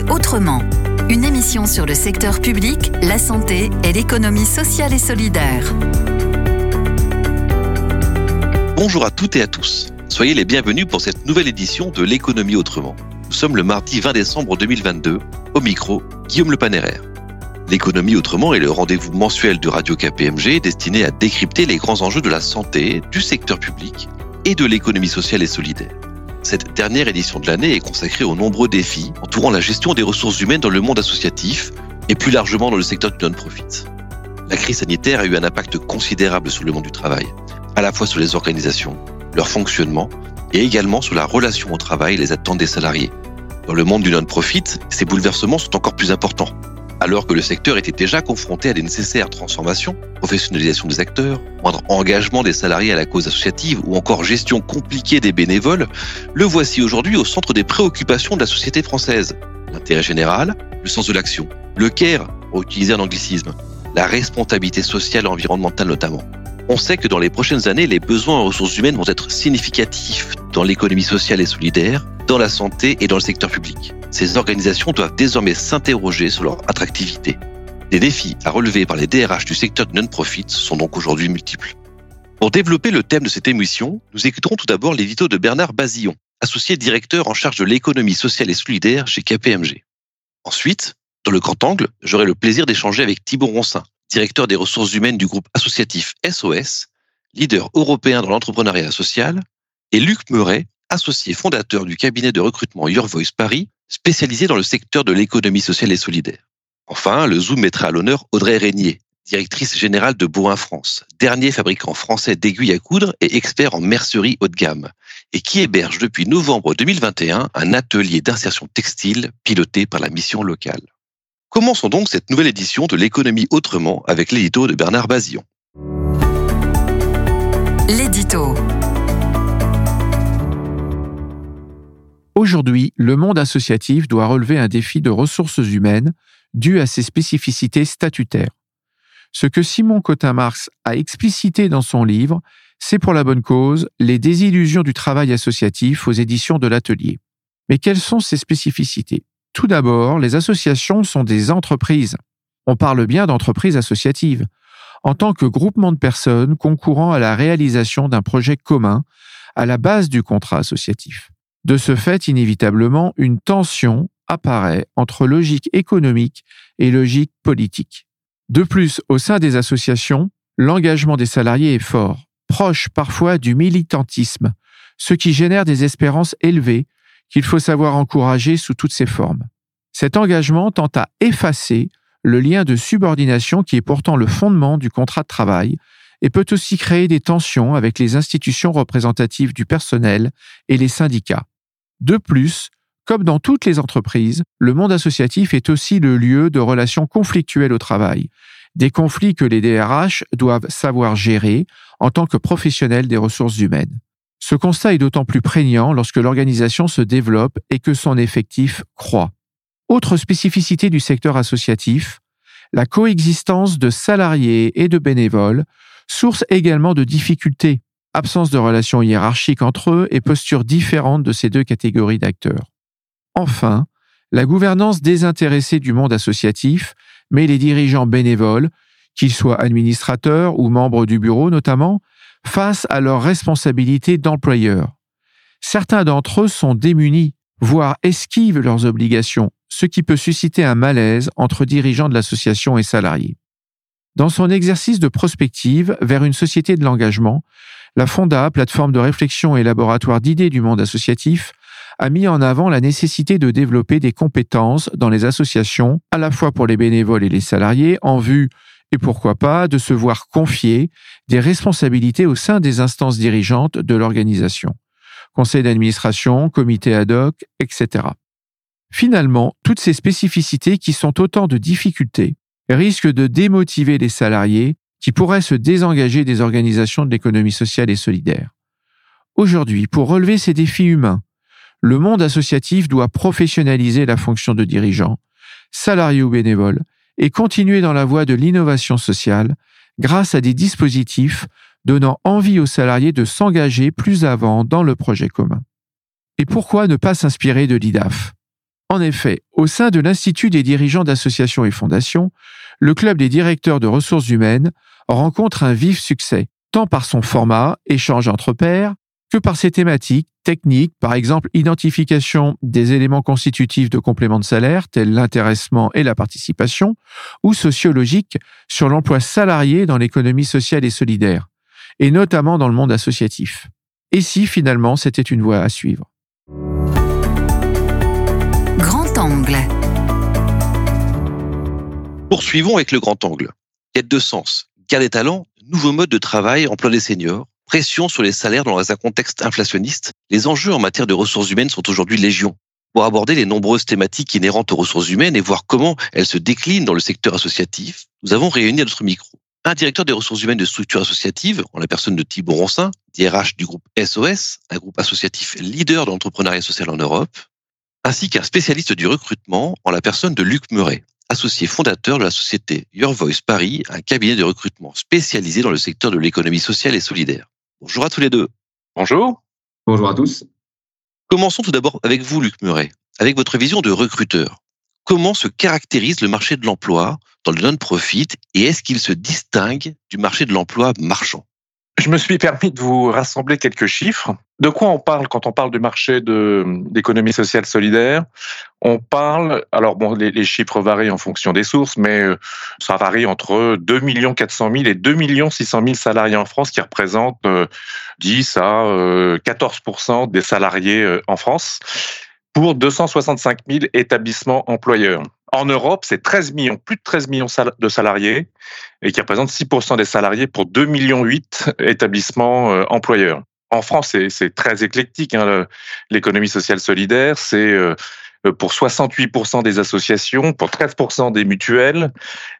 Autrement. Une émission sur le secteur public, la santé et l'économie sociale et solidaire. Bonjour à toutes et à tous. Soyez les bienvenus pour cette nouvelle édition de l'économie autrement. Nous sommes le mardi 20 décembre 2022. Au micro, Guillaume Le Panéraire. L'économie autrement est le rendez-vous mensuel de Radio KPMG destiné à décrypter les grands enjeux de la santé, du secteur public et de l'économie sociale et solidaire. Cette dernière édition de l'année est consacrée aux nombreux défis entourant la gestion des ressources humaines dans le monde associatif et plus largement dans le secteur du non-profit. La crise sanitaire a eu un impact considérable sur le monde du travail, à la fois sur les organisations, leur fonctionnement et également sur la relation au travail et les attentes des salariés. Dans le monde du non-profit, ces bouleversements sont encore plus importants alors que le secteur était déjà confronté à des nécessaires transformations, professionnalisation des acteurs, moindre engagement des salariés à la cause associative ou encore gestion compliquée des bénévoles, le voici aujourd'hui au centre des préoccupations de la société française. L'intérêt général, le sens de l'action, le care, pour utiliser un anglicisme, la responsabilité sociale et environnementale notamment. On sait que dans les prochaines années, les besoins en ressources humaines vont être significatifs dans l'économie sociale et solidaire, dans la santé et dans le secteur public. Ces organisations doivent désormais s'interroger sur leur attractivité. Les défis à relever par les DRH du secteur du non-profit sont donc aujourd'hui multiples. Pour développer le thème de cette émission, nous écouterons tout d'abord l'édito de Bernard Bazillon, associé directeur en charge de l'économie sociale et solidaire chez KPMG. Ensuite, dans le grand angle, j'aurai le plaisir d'échanger avec Thibault Roncin, directeur des ressources humaines du groupe associatif SOS, leader européen dans l'entrepreneuriat social, et Luc Meuret, associé fondateur du cabinet de recrutement Your Voice Paris, spécialisé dans le secteur de l'économie sociale et solidaire. Enfin, le Zoom mettra à l'honneur Audrey Régnier, directrice générale de Bourrin France, dernier fabricant français d'aiguilles à coudre et expert en mercerie haut de gamme, et qui héberge depuis novembre 2021 un atelier d'insertion textile piloté par la mission locale. Commençons donc cette nouvelle édition de l'économie autrement avec l'édito de Bernard Bazillon. L'édito. Aujourd'hui, le monde associatif doit relever un défi de ressources humaines dû à ses spécificités statutaires. Ce que Simon Cotin-Marx a explicité dans son livre, c'est pour la bonne cause les désillusions du travail associatif aux éditions de l'Atelier. Mais quelles sont ces spécificités? Tout d'abord, les associations sont des entreprises. On parle bien d'entreprises associatives, en tant que groupement de personnes concourant à la réalisation d'un projet commun à la base du contrat associatif. De ce fait, inévitablement, une tension apparaît entre logique économique et logique politique. De plus, au sein des associations, l'engagement des salariés est fort, proche parfois du militantisme, ce qui génère des espérances élevées qu'il faut savoir encourager sous toutes ses formes. Cet engagement tend à effacer le lien de subordination qui est pourtant le fondement du contrat de travail et peut aussi créer des tensions avec les institutions représentatives du personnel et les syndicats. De plus, comme dans toutes les entreprises, le monde associatif est aussi le lieu de relations conflictuelles au travail, des conflits que les DRH doivent savoir gérer en tant que professionnels des ressources humaines. Ce constat est d'autant plus prégnant lorsque l'organisation se développe et que son effectif croît. Autre spécificité du secteur associatif, la coexistence de salariés et de bénévoles, source également de difficultés absence de relations hiérarchiques entre eux et posture différente de ces deux catégories d'acteurs. Enfin, la gouvernance désintéressée du monde associatif met les dirigeants bénévoles, qu'ils soient administrateurs ou membres du bureau notamment, face à leurs responsabilités d'employeur. Certains d'entre eux sont démunis, voire esquivent leurs obligations, ce qui peut susciter un malaise entre dirigeants de l'association et salariés. Dans son exercice de prospective vers une société de l'engagement, la Fonda, plateforme de réflexion et laboratoire d'idées du monde associatif, a mis en avant la nécessité de développer des compétences dans les associations, à la fois pour les bénévoles et les salariés, en vue, et pourquoi pas, de se voir confier des responsabilités au sein des instances dirigeantes de l'organisation. Conseil d'administration, comité ad hoc, etc. Finalement, toutes ces spécificités qui sont autant de difficultés risquent de démotiver les salariés qui pourraient se désengager des organisations de l'économie sociale et solidaire. Aujourd'hui, pour relever ces défis humains, le monde associatif doit professionnaliser la fonction de dirigeant, salarié ou bénévole, et continuer dans la voie de l'innovation sociale grâce à des dispositifs donnant envie aux salariés de s'engager plus avant dans le projet commun. Et pourquoi ne pas s'inspirer de l'IDAF? En effet, au sein de l'Institut des dirigeants d'associations et fondations, le Club des directeurs de ressources humaines rencontre un vif succès, tant par son format, échange entre pairs, que par ses thématiques techniques, par exemple identification des éléments constitutifs de complément de salaire, tels l'intéressement et la participation, ou sociologiques sur l'emploi salarié dans l'économie sociale et solidaire, et notamment dans le monde associatif. Et si finalement c'était une voie à suivre? Grand angle. Poursuivons avec le grand angle. Quête de sens, garde des talents, nouveau mode de travail, emploi des seniors, pression sur les salaires dans un contexte inflationniste, les enjeux en matière de ressources humaines sont aujourd'hui légion. Pour aborder les nombreuses thématiques inhérentes aux ressources humaines et voir comment elles se déclinent dans le secteur associatif, nous avons réuni à notre micro un directeur des ressources humaines de structures associatives, en la personne de Thibault Roncin, DRH du groupe SOS, un groupe associatif leader de l'entrepreneuriat social en Europe, ainsi qu'un spécialiste du recrutement, en la personne de Luc Murray, associé fondateur de la société Your Voice Paris, un cabinet de recrutement spécialisé dans le secteur de l'économie sociale et solidaire. Bonjour à tous les deux. Bonjour. Bonjour à tous. Commençons tout d'abord avec vous, Luc Murray, avec votre vision de recruteur. Comment se caractérise le marché de l'emploi dans le non-profit et est-ce qu'il se distingue du marché de l'emploi marchand? Je me suis permis de vous rassembler quelques chiffres. De quoi on parle quand on parle du marché de l'économie sociale solidaire? On parle, alors bon, les, chiffres varient en fonction des sources, mais euh, ça varie entre 2 400 000 et 2 600 000 salariés en France, qui représentent 10 euh, à 14% euh, des salariés en France, pour 265 000 établissements employeurs. En Europe, c'est 13 millions, plus de 13 millions de salariés et qui représentent 6% des salariés pour 2 millions 8 établissements employeurs. En France, c'est très éclectique. Hein, L'économie sociale solidaire, c'est euh, pour 68% des associations, pour 13% des mutuelles,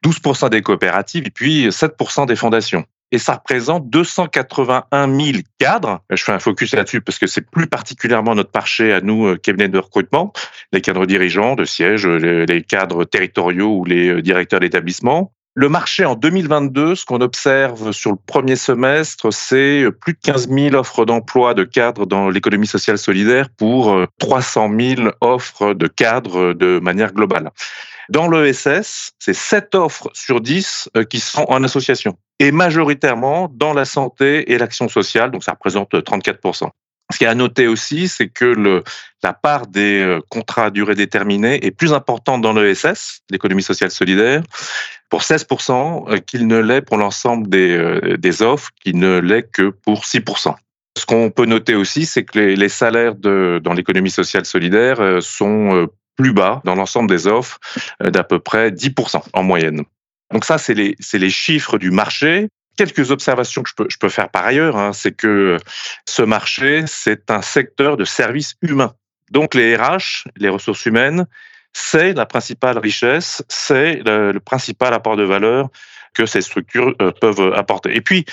12% des coopératives et puis 7% des fondations et ça représente 281 000 cadres. Je fais un focus là-dessus parce que c'est plus particulièrement notre marché à nous, euh, cabinet de recrutement, les cadres dirigeants de sièges, les cadres territoriaux ou les euh, directeurs d'établissement. Le marché en 2022, ce qu'on observe sur le premier semestre, c'est plus de 15 000 offres d'emploi de cadres dans l'économie sociale solidaire pour 300 euh, 000 offres de cadres de manière globale. Dans l'ESS, c'est 7 offres sur 10 qui sont en association et majoritairement dans la santé et l'action sociale, donc ça représente 34%. Ce qui est à noter aussi, c'est que le, la part des euh, contrats à durée déterminée est plus importante dans l'ESS, l'économie sociale solidaire, pour 16% euh, qu'il ne l'est pour l'ensemble des, euh, des offres, qui ne l'est que pour 6%. Ce qu'on peut noter aussi, c'est que les, salaires de, dans l'économie sociale solidaire sont plus bas dans l'ensemble des offres d'à peu près 10% en moyenne. Donc ça, c'est les, les chiffres du marché. Quelques observations que je peux, je peux faire par ailleurs, hein, c'est que ce marché, c'est un secteur de services humains. Donc les RH, les ressources humaines, c'est la principale richesse, c'est le, principal apport de valeur que ces structures euh, peuvent apporter. Et puis,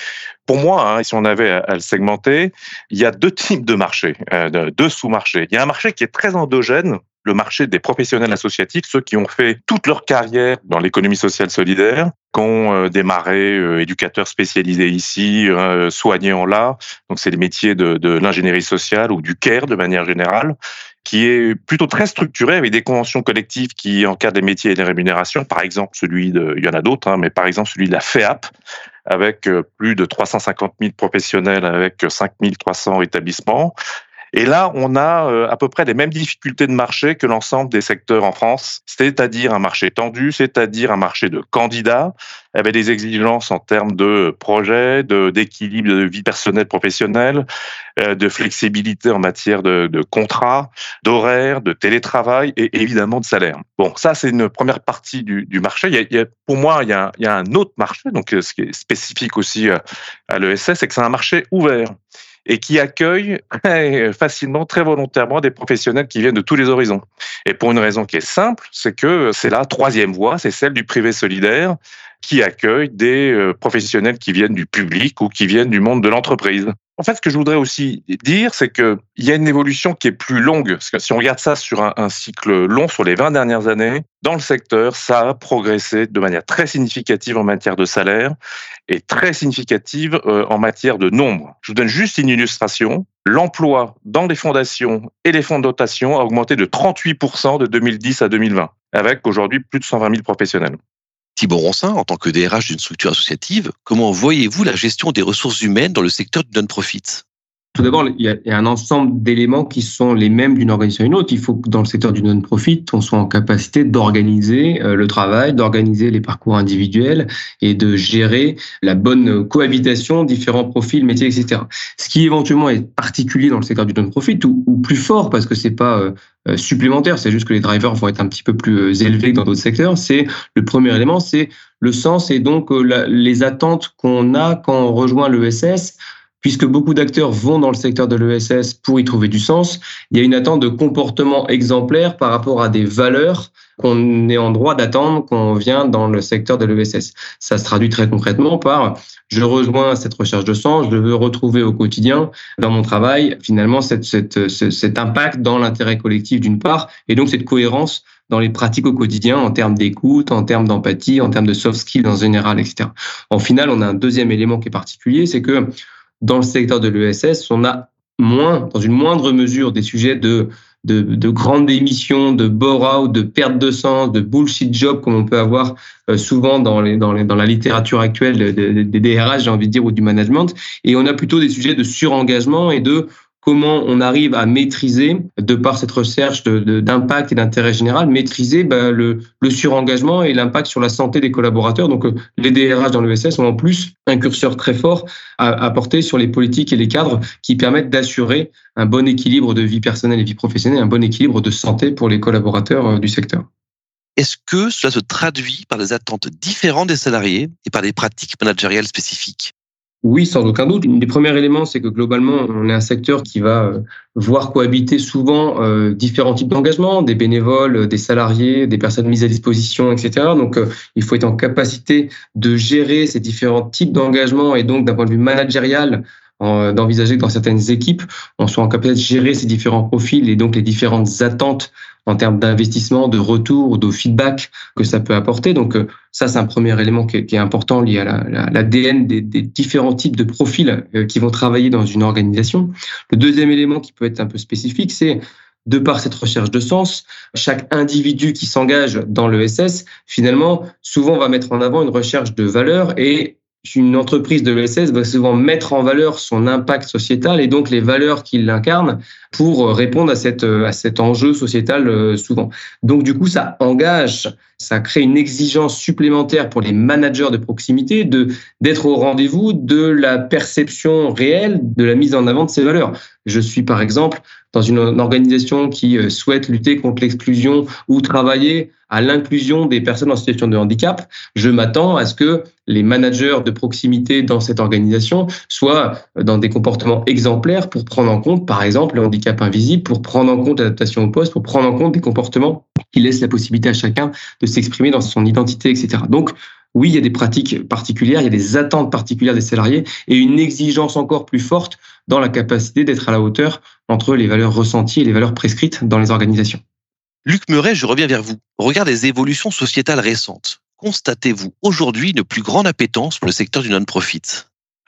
pour moi, hein, si on avait à, le segmenter, il y a deux types de marchés, euh, deux sous-marchés. Il y a un marché qui est très endogène, le marché des professionnels associatifs, ceux qui ont fait toute leur carrière dans l'économie sociale solidaire, qui ont euh, démarré euh, éducateurs spécialisés ici, euh, soignants là, donc c'est les métiers de, l'ingénierie sociale ou du CARE de manière générale, qui est plutôt très structuré avec des conventions collectives qui encadrent les métiers et les rémunérations, par exemple celui de, il y en a d'autres, hein, mais par exemple celui de la FEAP, avec plus de 350 000 professionnels, avec 5 300 établissements, et là, on a euh, à peu près les mêmes difficultés de marché que l'ensemble des secteurs en France, c'est-à-dire un marché tendu, c'est-à-dire un marché de candidats, avec des exigences en termes de projet, d'équilibre de, vie personnelle professionnelle, euh, de flexibilité en matière de, de contrat, d'horaire, de télétravail et évidemment de salaire. Bon, ça c'est une première partie du, du marché. Il y, a, il y a, pour moi, il y, a, il y a un autre marché, donc euh, ce qui est spécifique aussi à l'ESS, c'est que c'est un marché ouvert et qui accueille facilement, très volontairement des professionnels qui viennent de tous les horizons. Et pour une raison qui est simple, c'est que c'est la troisième voie, c'est celle du privé solidaire qui accueille des euh, professionnels qui viennent du public ou qui viennent du monde de l'entreprise. En fait, ce que je voudrais aussi dire, c'est qu'il y a une évolution qui est plus longue. Si on regarde ça sur un, un cycle long, sur les 20 dernières années, dans le secteur, ça a progressé de manière très significative en matière de salaire et très significative euh, en matière de nombre. Je vous donne juste une illustration. L'emploi dans les fondations et les fonds de dotation a augmenté de 38% de 2010 à 2020, avec aujourd'hui plus de 120 000 professionnels. Thibault Roncin, en tant que DRH d'une structure associative, comment voyez-vous la gestion des ressources humaines dans le secteur du non-profit? Tout d'abord, il y, a, un ensemble d'éléments qui sont les mêmes d'une organisation à une autre. Il faut que dans le secteur du non-profit, on soit en capacité d'organiser euh, le travail, d'organiser les parcours individuels et de gérer la bonne cohabitation, différents profils, métiers, etc. Ce qui éventuellement est particulier dans le secteur du non-profit ou, ou, plus fort parce que c'est pas euh, euh, supplémentaire, c'est juste que les drivers vont être un petit peu plus élevés que dans d'autres secteurs. C'est le premier élément, c'est le sens et donc les attentes qu'on a quand on rejoint l'ESS puisque beaucoup d'acteurs vont dans le secteur de l'ESS pour y trouver du sens, il y a une attente de comportement exemplaire par rapport à des valeurs qu'on est en droit d'attendre quand on vient dans le secteur de l'ESS. Ça se traduit très concrètement par je rejoins cette recherche de sens, je veux retrouver au quotidien dans mon travail finalement cette, cette, cet impact dans l'intérêt collectif d'une part et donc cette cohérence dans les pratiques au quotidien en termes d'écoute, en termes d'empathie, en termes de soft skills en général, etc. En final, on a un deuxième élément qui est particulier, c'est que dans le secteur de l'ESS, on a moins, dans une moindre mesure, des sujets de, de, de grandes émissions, de bore-out, de perte de sens, de bullshit job, comme on peut avoir euh, souvent dans, les, dans, les, dans la littérature actuelle des DRH, j'ai envie de dire, ou du management. Et on a plutôt des sujets de surengagement et de comment on arrive à maîtriser, de par cette recherche d'impact et d'intérêt général, maîtriser bah, le, le, surengagement et l'impact sur la santé des collaborateurs. Donc, euh, les DRH dans l'ESS ont en plus un curseur très fort à, à porter sur les politiques et les cadres qui permettent d'assurer un bon équilibre de vie personnelle et vie professionnelle, un bon équilibre de santé pour les collaborateurs euh, du secteur. Est-ce que cela se traduit par des attentes différentes des salariés et par des pratiques managériales spécifiques? Oui, sans aucun doute. Un des premiers éléments, c'est que globalement, on est un secteur qui va euh, voir cohabiter souvent euh, différents types d'engagement, des bénévoles, des salariés, des personnes mises à disposition, etc. Donc, euh, il faut être en capacité de gérer ces différents types d'engagement et donc, d'un point de vue managérial, d'envisager que dans certaines équipes, on soit en capacité de gérer ces différents profils et donc les différentes attentes en termes d'investissement, de retour ou de feedback que ça peut apporter. Donc euh, ça, c'est un premier élément qui est, important lié à l'ADN des, des, différents types de profils euh, qui vont travailler dans une organisation. Le deuxième élément qui peut être un peu spécifique, c'est de par cette recherche de sens, chaque individu qui s'engage dans l'ESS, finalement, souvent va mettre en avant une recherche de valeur et une entreprise de l'ESS va souvent mettre en valeur son impact sociétal et donc les valeurs qu'il incarne pour répondre à, cette, à cet enjeu sociétal euh, souvent. Donc du coup, ça engage, ça crée une exigence supplémentaire pour les managers de proximité de d'être au rendez-vous de la perception réelle de la mise en avant de ces valeurs. Je suis par exemple dans une organisation qui euh, souhaite lutter contre l'exclusion ou travailler à l'inclusion des personnes en situation de handicap, je m'attends à ce que les managers de proximité dans cette organisation soient dans des comportements exemplaires pour prendre en compte, par exemple, le handicap invisible, pour prendre en compte l'adaptation au poste, pour prendre en compte des comportements qui laissent la possibilité à chacun de s'exprimer dans son identité, etc. Donc, oui, il y a des pratiques particulières, il y a des attentes particulières des salariés et une exigence encore plus forte dans la capacité d'être à la hauteur entre les valeurs ressenties et les valeurs prescrites dans les organisations. Luc Murray, je reviens vers vous. Au regard des évolutions sociétales récentes, constatez-vous aujourd'hui une plus grande appétence pour le secteur du non-profit?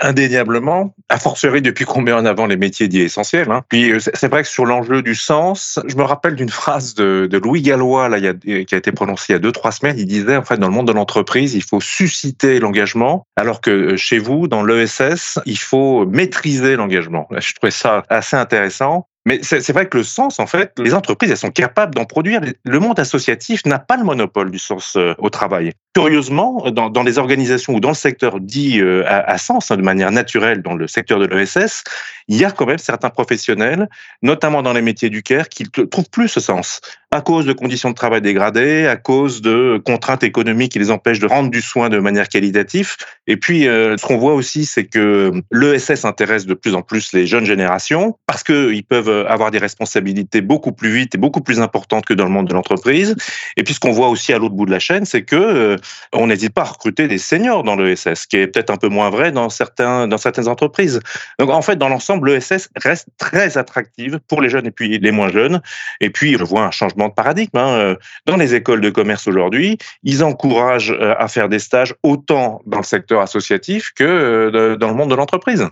Indéniablement, a fortiori depuis qu'on met en avant les métiers dits essentiels. Hein. Puis euh, c'est vrai que sur l'enjeu du sens, je me rappelle d'une phrase de, de, Louis Gallois là, a, qui a été prononcée il y a deux trois semaines. Il disait en fait dans le monde de l'entreprise, il faut susciter l'engagement, alors que euh, chez vous, dans l'ESS, il faut maîtriser l'engagement. Je trouvais ça assez intéressant. Mais c'est vrai que le sens, en fait, les entreprises, elles sont capables d'en produire. Le monde associatif n'a pas le monopole du sens euh, au travail. Curieusement, dans, dans les organisations ou dans le secteur dit euh, à, à, sens, hein, de manière naturelle, dans le secteur de l'ESS, il y a quand même certains professionnels, notamment dans les métiers du care, qui ne trouvent plus ce sens à cause de conditions de travail dégradées, à cause de contraintes économiques qui les empêchent de rendre du soin de manière qualitative. Et puis, euh, ce qu'on voit aussi, c'est que l'ESS intéresse de plus en plus les jeunes générations parce qu'ils peuvent avoir des responsabilités beaucoup plus vite et beaucoup plus importantes que dans le monde de l'entreprise. Et puis, ce qu'on voit aussi à l'autre bout de la chaîne, c'est que on n'hésite pas à recruter des seniors dans l'ESS, ce qui est peut-être un peu moins vrai dans certains dans certaines entreprises. Donc en fait, dans l'ensemble, l'ESS reste très attractive pour les jeunes et puis les moins jeunes. Et puis je vois un changement de paradigme hein. dans les écoles de commerce aujourd'hui. Ils encouragent à faire des stages autant dans le secteur associatif que dans le monde de l'entreprise.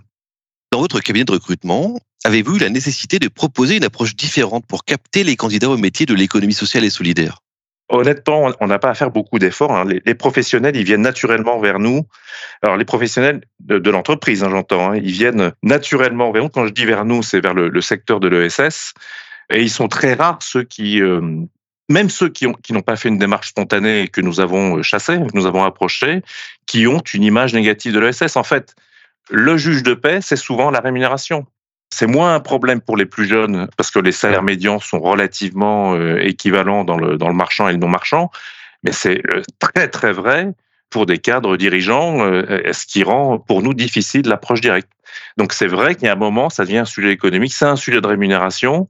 Dans votre cabinet de recrutement, avez-vous eu la nécessité de proposer une approche différente pour capter les candidats au métier de l'économie sociale et solidaire? Honnêtement, on n'a pas à faire beaucoup d'efforts. Hein. Les, professionnels, ils viennent naturellement vers nous. Alors, les professionnels de, l'entreprise, hein, j'entends, hein, ils viennent naturellement vers nous. Quand je dis vers nous, c'est vers le, secteur de l'ESS. Et ils sont très rares ceux qui, euh, même ceux qui n'ont pas fait une démarche spontanée que nous avons euh, chassé, que nous avons approché, qui ont une image négative de l'ESS. En fait, le juge de paix, c'est souvent la rémunération. C'est moins un problème pour les plus jeunes parce que les salaires médians sont relativement euh, équivalents dans le, dans le marchand et le non marchand, mais c'est euh, très très vrai pour des cadres dirigeants, euh, ce qui rend pour nous difficile l'approche directe. Donc c'est vrai qu'il y a un moment, ça devient un sujet économique, c'est un sujet de rémunération,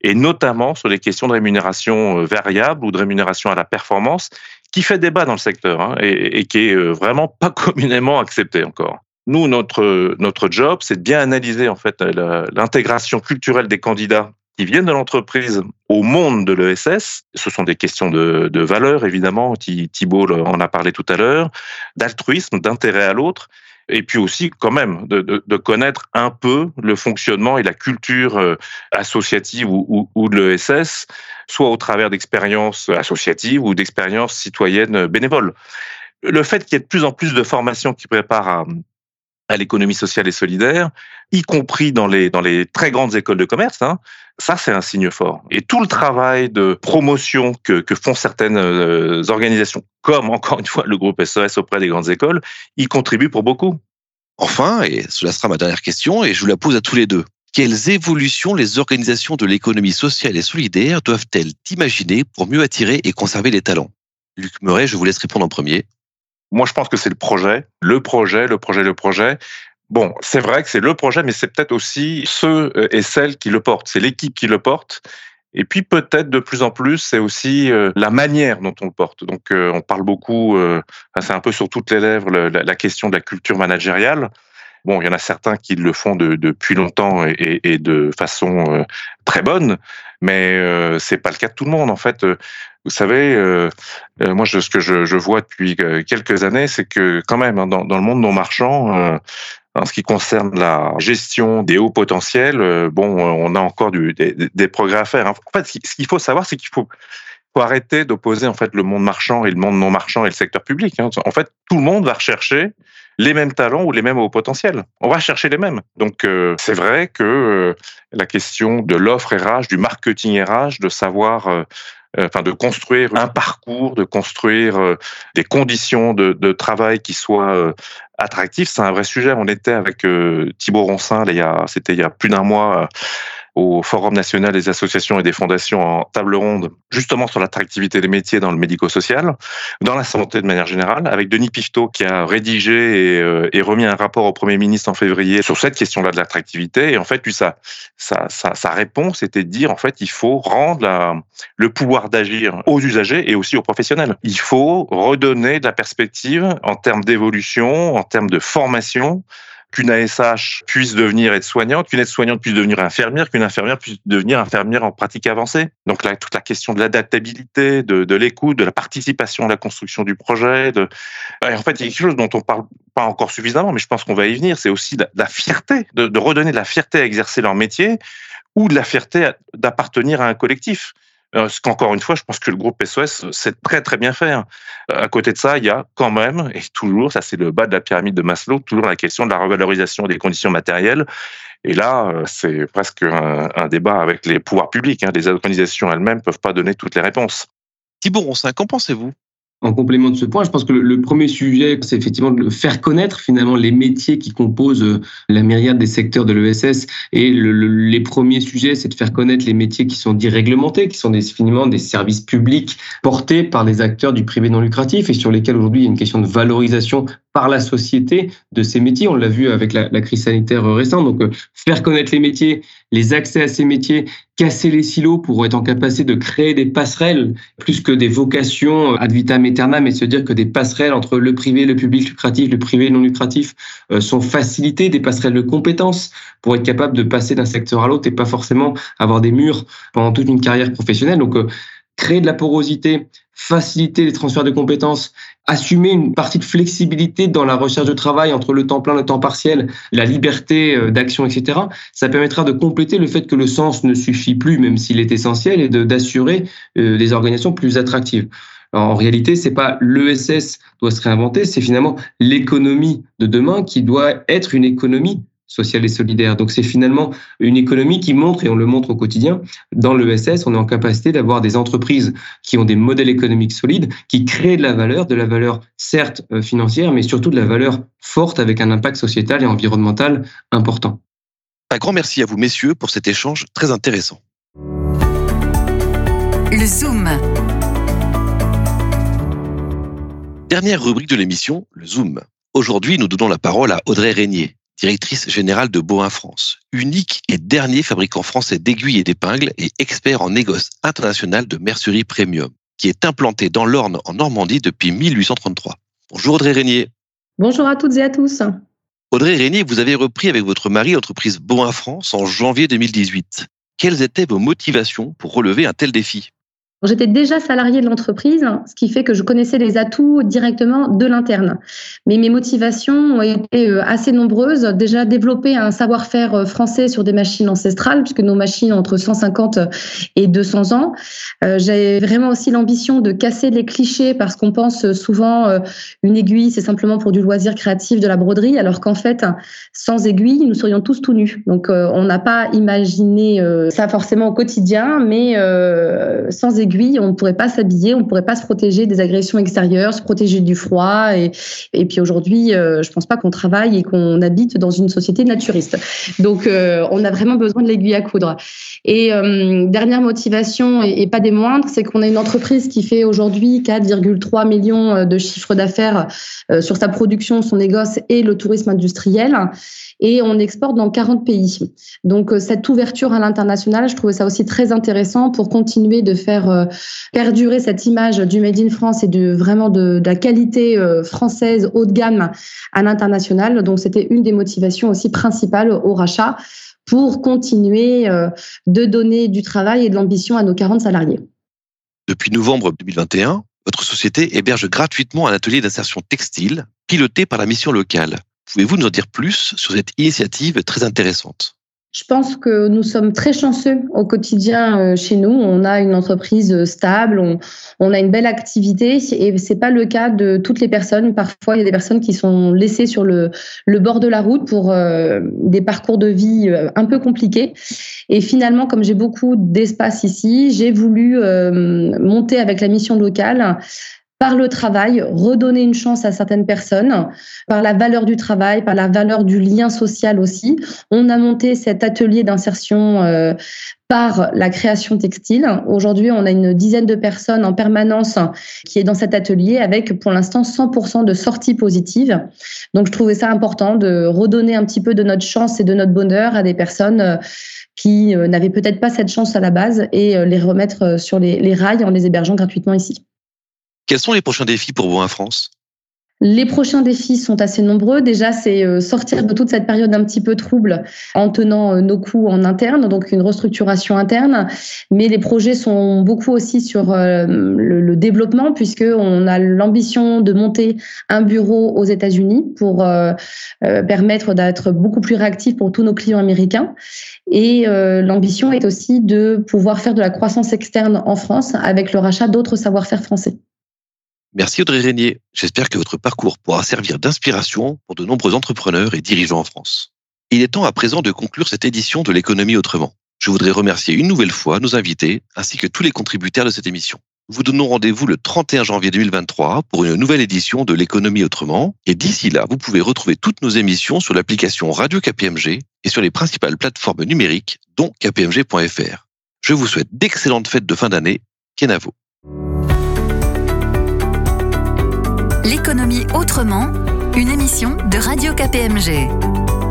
et notamment sur les questions de rémunération variable ou de rémunération à la performance, qui fait débat dans le secteur hein, et, et, qui est vraiment pas communément accepté encore. Nous, notre, notre job, c'est de bien analyser en fait l'intégration culturelle des candidats qui viennent de l'entreprise au monde de l'ESS. Ce sont des questions de, de valeur, évidemment. Thibault en a parlé tout à l'heure, d'altruisme, d'intérêt à l'autre. Et puis aussi, quand même, de, de, de, connaître un peu le fonctionnement et la culture euh, associative ou, ou, ou de l'ESS, soit au travers d'expériences associatives ou d'expériences citoyennes bénévoles. Le fait qu'il y ait de plus en plus de formations qui préparent à, à l'économie sociale et solidaire, y compris dans les, très grandes écoles de commerce, hein, ça c'est un signe fort. Et tout le travail de promotion que, font certaines euh, organisations, comme encore une fois le groupe SOS auprès des grandes écoles, y contribue pour beaucoup. Enfin, et cela sera ma dernière question, et je vous la pose à tous les deux. Quelles évolutions les organisations de l'économie sociale et solidaire doivent-elles imaginer pour mieux attirer et conserver les talents? Luc Murray, je vous laisse répondre en premier. Moi, je pense que c'est le projet, le projet, le projet, le projet. Bon, c'est vrai que c'est le projet, mais c'est peut-être aussi ceux euh, et celles qui le portent. C'est l'équipe qui le porte. Et puis peut-être de plus en plus, c'est aussi euh, la manière dont on le porte. Donc euh, on parle beaucoup, c'est un peu sur toutes les lèvres, la question de la culture managériale. Bon, il y en a certains qui le font de, depuis longtemps et, de façon très bonne, mais euh, c'est pas le cas de tout le monde. En fait, vous savez, euh, euh, moi, ce que je, vois depuis euh, quelques années, c'est que quand même, hein, dans, le monde non marchand, euh, en ce qui concerne la gestion des hauts potentiels, bon, on a encore des, progrès à faire. En fait, ce qu'il faut savoir, c'est qu'il faut, arrêter d'opposer en fait le monde marchand et le monde non marchand et le secteur public. Hein. En fait, tout le monde va rechercher les mêmes talents ou les mêmes hauts potentiels. On va chercher les mêmes. Donc c'est vrai que la question de l'offre RH, du marketing RH, de savoir euh, enfin de construire un parcours, de construire euh, des conditions de, travail qui soient euh, attractives, c'est un vrai sujet. On était avec Thibaut Roncin, c'était il y a plus d'un mois au Forum national des associations et des fondations en table ronde, justement sur l'attractivité des métiers dans le médico-social, dans la santé de manière générale, avec Denis Pifto qui a rédigé et, euh, et, remis un rapport au Premier ministre en février sur cette question-là de l'attractivité. Et en fait, lui, sa, sa, sa, sa réponse était de dire, en fait, il faut rendre la, le pouvoir d'agir aux usagers et aussi aux professionnels. Il faut redonner de la perspective en termes d'évolution, en termes de formation, qu'une ASH puisse devenir aide-soignante, qu'une aide-soignante puisse devenir infirmière, qu'une infirmière puisse devenir infirmière en pratique avancée. Donc là, toute la question de l'adaptabilité, de, l'écoute, de la participation à la construction du projet. De... en fait, il y a quelque chose dont on parle pas encore suffisamment, mais je pense qu'on va y venir. C'est aussi la, la fierté, de, de redonner de la fierté à exercer leur métier ou de la fierté d'appartenir à un collectif. Euh, ce qu'encore une fois, je pense que le groupe SOS sait très très bien faire. Euh, à côté de ça, il y a quand même, et toujours, ça c'est le bas de la pyramide de Maslow, toujours la question de la revalorisation des conditions matérielles. Et là, euh, c'est presque un, débat avec les pouvoirs publics. Hein. Les organisations elles-mêmes peuvent pas donner toutes les réponses. Thibault Roncin, qu'en pensez-vous? En complément de ce point, je pense que le, premier sujet, c'est effectivement de faire connaître finalement les métiers qui composent euh, la myriade des secteurs de l'ESS. Et le, les premiers sujets, c'est de faire connaître les métiers qui sont déréglementés, qui sont des, des services publics portés par des acteurs du privé non lucratif et sur lesquels aujourd'hui il y a une question de valorisation par la société de ces métiers. On l'a vu avec la, crise sanitaire récente. Donc, euh, faire connaître les métiers, les accès à ces métiers, casser les silos pour être en capacité de créer des passerelles plus que des vocations ad vitam aeternam et se dire que des passerelles entre le privé, le public lucratif, le privé non lucratif euh, sont facilitées, des passerelles de compétences pour être capable de passer d'un secteur à l'autre et pas forcément avoir des murs pendant toute une carrière professionnelle. Donc, euh, créer de la porosité, faciliter les transferts de compétences, assumer une partie de flexibilité dans la recherche de travail entre le temps plein, le temps partiel, la liberté euh, d'action, etc. Ça permettra de compléter le fait que le sens ne suffit plus, même s'il est essentiel, et d'assurer euh, des organisations plus attractives. en réalité, c'est pas l'ESS doit se réinventer, c'est finalement l'économie de demain qui doit être une économie sociale et solidaire. Donc c'est finalement une économie qui montre, et on le montre au quotidien, dans l'ESS, on est en capacité d'avoir des entreprises qui ont des modèles économiques solides, qui créent de la valeur, de la valeur certes euh, financière, mais surtout de la valeur forte avec un impact sociétal et environnemental important. Un grand merci à vous, messieurs, pour cet échange très intéressant. Le Zoom. Dernière rubrique de l'émission, le Zoom. Aujourd'hui, nous donnons la parole à Audrey Régnier, directrice générale de Boin France, unique et dernier fabricant français d'aiguilles et d'épingles et expert en négoce international de mercerie premium, qui est implanté dans l'Orne en Normandie depuis 1833. Bonjour Audrey Régnier. Bonjour à toutes et à tous. Audrey Régnier, vous avez repris avec votre mari l'entreprise Boin France en janvier 2018. Quelles étaient vos motivations pour relever un tel défi? J'étais déjà salarié de l'entreprise, ce qui fait que je connaissais les atouts directement de l'interne. Mais mes motivations ont été euh, assez nombreuses. Déjà développer un savoir-faire euh, français sur des machines ancestrales, puisque nos machines ont entre 150 et 200 ans. Euh, J'avais vraiment aussi l'ambition de casser les clichés parce qu'on pense souvent une aiguille, c'est simplement pour du loisir créatif de la broderie, alors qu'en fait, sans aiguille, nous serions tous tout nus. Donc, on n'a pas imaginé ça forcément au quotidien, mais sans aiguille, on ne pourrait pas s'habiller, on ne pourrait pas se protéger des agressions extérieures, se protéger du froid. Et, et puis aujourd'hui, euh, je ne pense pas qu'on travaille et qu'on habite dans une société naturiste. Donc, euh, on a vraiment besoin de l'aiguille à coudre. Et euh, dernière motivation, et, pas des moindres, c'est qu'on a une entreprise qui fait aujourd'hui 4,3 millions de chiffres d'affaires sur sa production, son négoce et le tourisme industriel. Et on exporte dans 40 pays. Donc, cette ouverture à l'international, je trouvais ça aussi très intéressant pour continuer de faire perdurer cette image du Made in France et de vraiment de, la qualité euh, française haut de gamme à l'international. Donc, c'était une des motivations aussi principales au rachat pour continuer euh, de donner du travail et de l'ambition à nos 40 salariés. Depuis novembre 2021, votre société héberge gratuitement un atelier d'insertion textile piloté par la mission locale. Pouvez-vous nous en dire plus sur cette initiative très intéressante? Je pense que nous sommes très chanceux au quotidien euh, chez nous. On a une entreprise euh, stable, on, a une belle activité et c'est pas le cas de toutes les personnes. Parfois, il y a des personnes qui sont laissées sur le, bord de la route pour euh, des parcours de vie un peu compliqués. Et finalement, comme j'ai beaucoup d'espace ici, j'ai voulu monter avec la mission locale par le travail, redonner une chance à certaines personnes, par la valeur du travail, par la valeur du lien social aussi. On a monté cet atelier d'insertion euh, par la création textile. Aujourd'hui, on a une dizaine de personnes en permanence qui est dans cet atelier avec pour l'instant 100% de sorties positives. Donc, je trouvais ça important de redonner un petit peu de notre chance et de notre bonheur à des personnes euh, qui euh, n'avaient peut-être pas cette chance à la base et les remettre sur les, les rails en les hébergeant gratuitement ici. Quels sont les prochains défis pour vous en France? Les prochains défis sont assez nombreux. Déjà, c'est euh, sortir de toute cette période un petit peu trouble en tenant euh, nos coûts en interne, donc une restructuration interne. Mais les projets sont beaucoup aussi sur euh, le, développement, puisqu'on a l'ambition de monter un bureau aux États-Unis pour permettre d'être beaucoup plus réactif pour tous nos clients américains. Et l'ambition est aussi de pouvoir faire de la croissance externe en France avec le rachat d'autres savoir-faire français. Merci Audrey Régnier. J'espère que votre parcours pourra servir d'inspiration pour de nombreux entrepreneurs et dirigeants en France. Il est temps à présent de conclure cette édition de l'économie autrement. Je voudrais remercier une nouvelle fois nos invités ainsi que tous les contributeurs de cette émission. Nous vous donnons rendez-vous le 31 janvier 2023 pour une nouvelle édition de l'économie autrement. Et d'ici là, vous pouvez retrouver toutes nos émissions sur l'application Radio KPMG et sur les principales plateformes numériques, dont kpmg.fr. Je vous souhaite d'excellentes fêtes de fin d'année. Kenavo. L'économie autrement une émission de Radio KPMG.